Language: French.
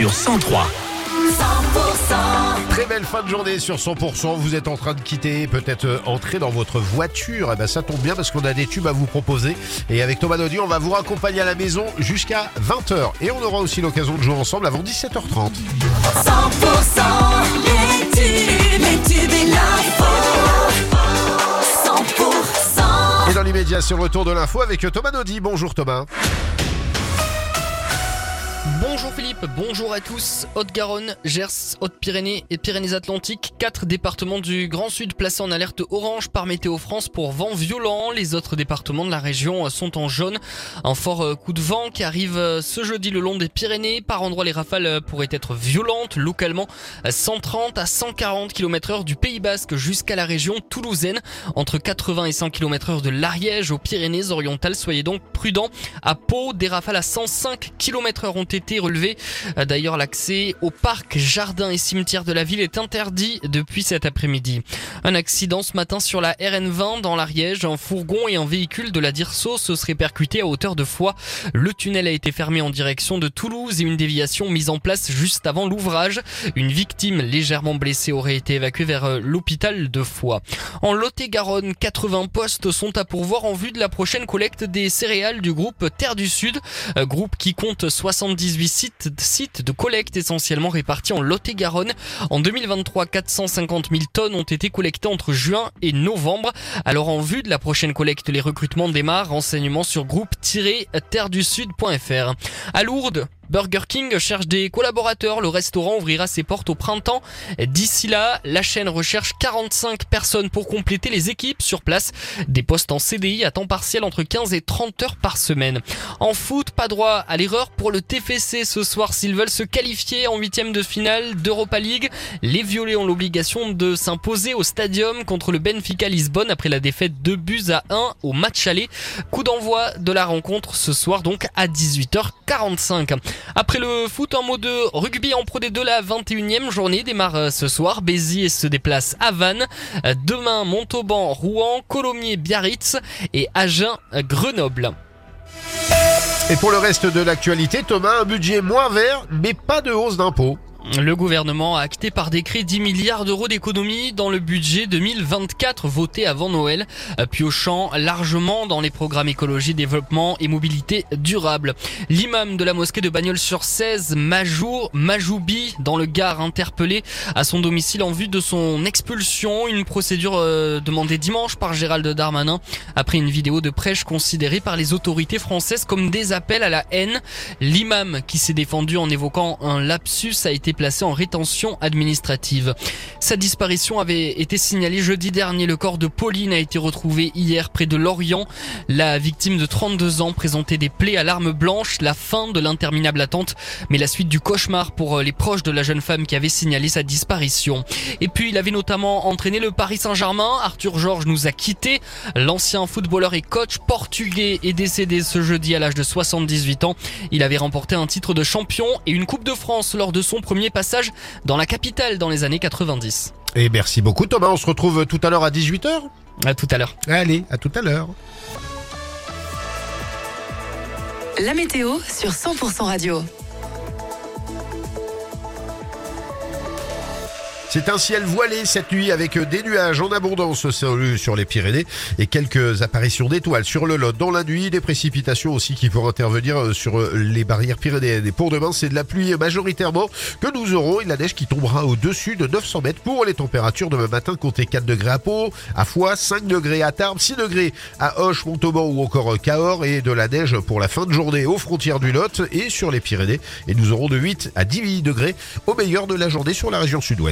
sur 103. 100% Très belle fin de journée sur 100%. Vous êtes en train de quitter, peut-être euh, entrer dans votre voiture. Eh ben, ça tombe bien parce qu'on a des tubes à vous proposer. Et avec Thomas Naudy, on va vous raccompagner à la maison jusqu'à 20h. Et on aura aussi l'occasion de jouer ensemble avant 17h30. 100% les tubes, les tubes et l'info 100% Et dans l'immédiat, c'est le retour de l'info avec Thomas Naudy. Bonjour Thomas. Bonjour Philippe, bonjour à tous. Haute-Garonne, Gers, Haute-Pyrénées et Pyrénées-Atlantiques, quatre départements du Grand Sud placés en alerte orange par Météo France pour vent violent. Les autres départements de la région sont en jaune. Un fort euh, coup de vent qui arrive euh, ce jeudi le long des Pyrénées. Par endroits, les rafales euh, pourraient être violentes, localement à 130 à 140 km heure du Pays Basque jusqu'à la région toulousaine. Entre 80 et 100 km heure de l'Ariège aux Pyrénées-Orientales. Soyez donc prudents. À Pau, des rafales à 105 km heure ont été relevées. Euh, D'ailleurs, l'accès au parc, jardins et cimetières de la ville est interdit depuis cet après-midi. Un accident ce matin sur la RN20 dans l'Ariège. Un fourgon et un véhicule de la Dirso se seraient percutés à hauteur de Foix. Le tunnel a été fermé en direction de Toulouse et une déviation mise en place juste avant l'ouvrage. Une victime légèrement blessée aurait été évacuée vers euh, l'hôpital de Foix. En Lot-et-Garonne, 80 postes sont à pourvoir en vue de la prochaine collecte des céréales du groupe Terre du Sud, euh, groupe qui compte 78 sites, sites de collecte essentiellement répartis en Lot-et-Garonne. En 2023, 450 000 tonnes ont été collectées entre juin et novembre. Alors en vue de la prochaine collecte, les recrutements démarrent. Renseignements sur groupe-terredusud.fr. À Lourdes, Burger King cherche des collaborateurs. Le restaurant ouvrira ses portes au printemps. D'ici là, la chaîne recherche 45 personnes pour compléter les équipes sur place. Des postes en CDI à temps partiel entre 15 et 30 heures par semaine. En foot, pas droit à l'erreur pour le TFC ce soir s'ils veulent se qualifier en huitième de finale d'Europa League. Les Violets ont l'obligation de s'imposer au stadium contre le Benfica Lisbonne après la défaite 2 buts à 1 au match aller. Coup d'envoi de la rencontre ce soir donc à 18h45. Après le foot en mode rugby en Pro D2, la 21e journée démarre euh, ce soir. Béziers se déplace à Vannes. Euh, Demain, Montauban, Rouen, Colomiers, Biarritz et Agen, euh, Grenoble. Et pour le reste de l'actualité, Thomas, un budget moins vert, mais pas de hausse d'impôts. Le gouvernement a acté par décret 10 milliards d'euros d'économies dans le budget 2024 voté avant Noël, euh, piochant largement dans les programmes écologie, développement et mobilité durable. L'imam de la mosquée de Bagnols-sur-Cèze, Majour, Majoubi, dans le Gard, interpellé à son domicile en vue de son expulsion. Une procédure euh, demandée dimanche par Gérald Darmanin après une vidéo de prêche considérée par les autorités françaises comme des appels à la haine. L'imam qui s'est défendu en évoquant un lapsus a été placé en rétention administrative. Sa disparition avait été signalée jeudi dernier. Le corps de Pauline a été retrouvé hier près de Lorient. La victime de 32 ans présentait des plaies à l'arme blanche, la fin de l'interminable attente, mais la suite du cauchemar pour euh, les proches de la jeune femme qui avait signalé sa disparition. Et puis il avait notamment entraîné le Paris Saint-Germain. Arthur Georges nous a quittés. L'ancien footballeur et coach portugais est décédé ce jeudi à l'âge de 78 ans. Il avait remporté un titre de champion et une Coupe de France lors de son premier passage dans la capitale dans les années 90. Et merci beaucoup Thomas, on se retrouve tout à l'heure à 18h À tout à l'heure. Allez, à tout à l'heure. La météo sur 100% radio. C'est un ciel voilé cette nuit avec des nuages en abondance sur les Pyrénées et quelques apparitions d'étoiles sur le Lot. Dans la nuit, des précipitations aussi qui pourront intervenir sur les barrières pyrénéennes. Et pour demain, c'est de la pluie majoritairement que nous aurons et de la neige qui tombera au-dessus de 900 mètres pour les températures demain matin. Comptez 4 degrés à Pau, à Foix, 5 degrés à Tarbes, 6 degrés à Hoche, Montauban ou encore Cahors et de la neige pour la fin de journée aux frontières du Lot et sur les Pyrénées. Et nous aurons de 8 à 10 degrés au meilleur de la journée sur la région sud-ouest.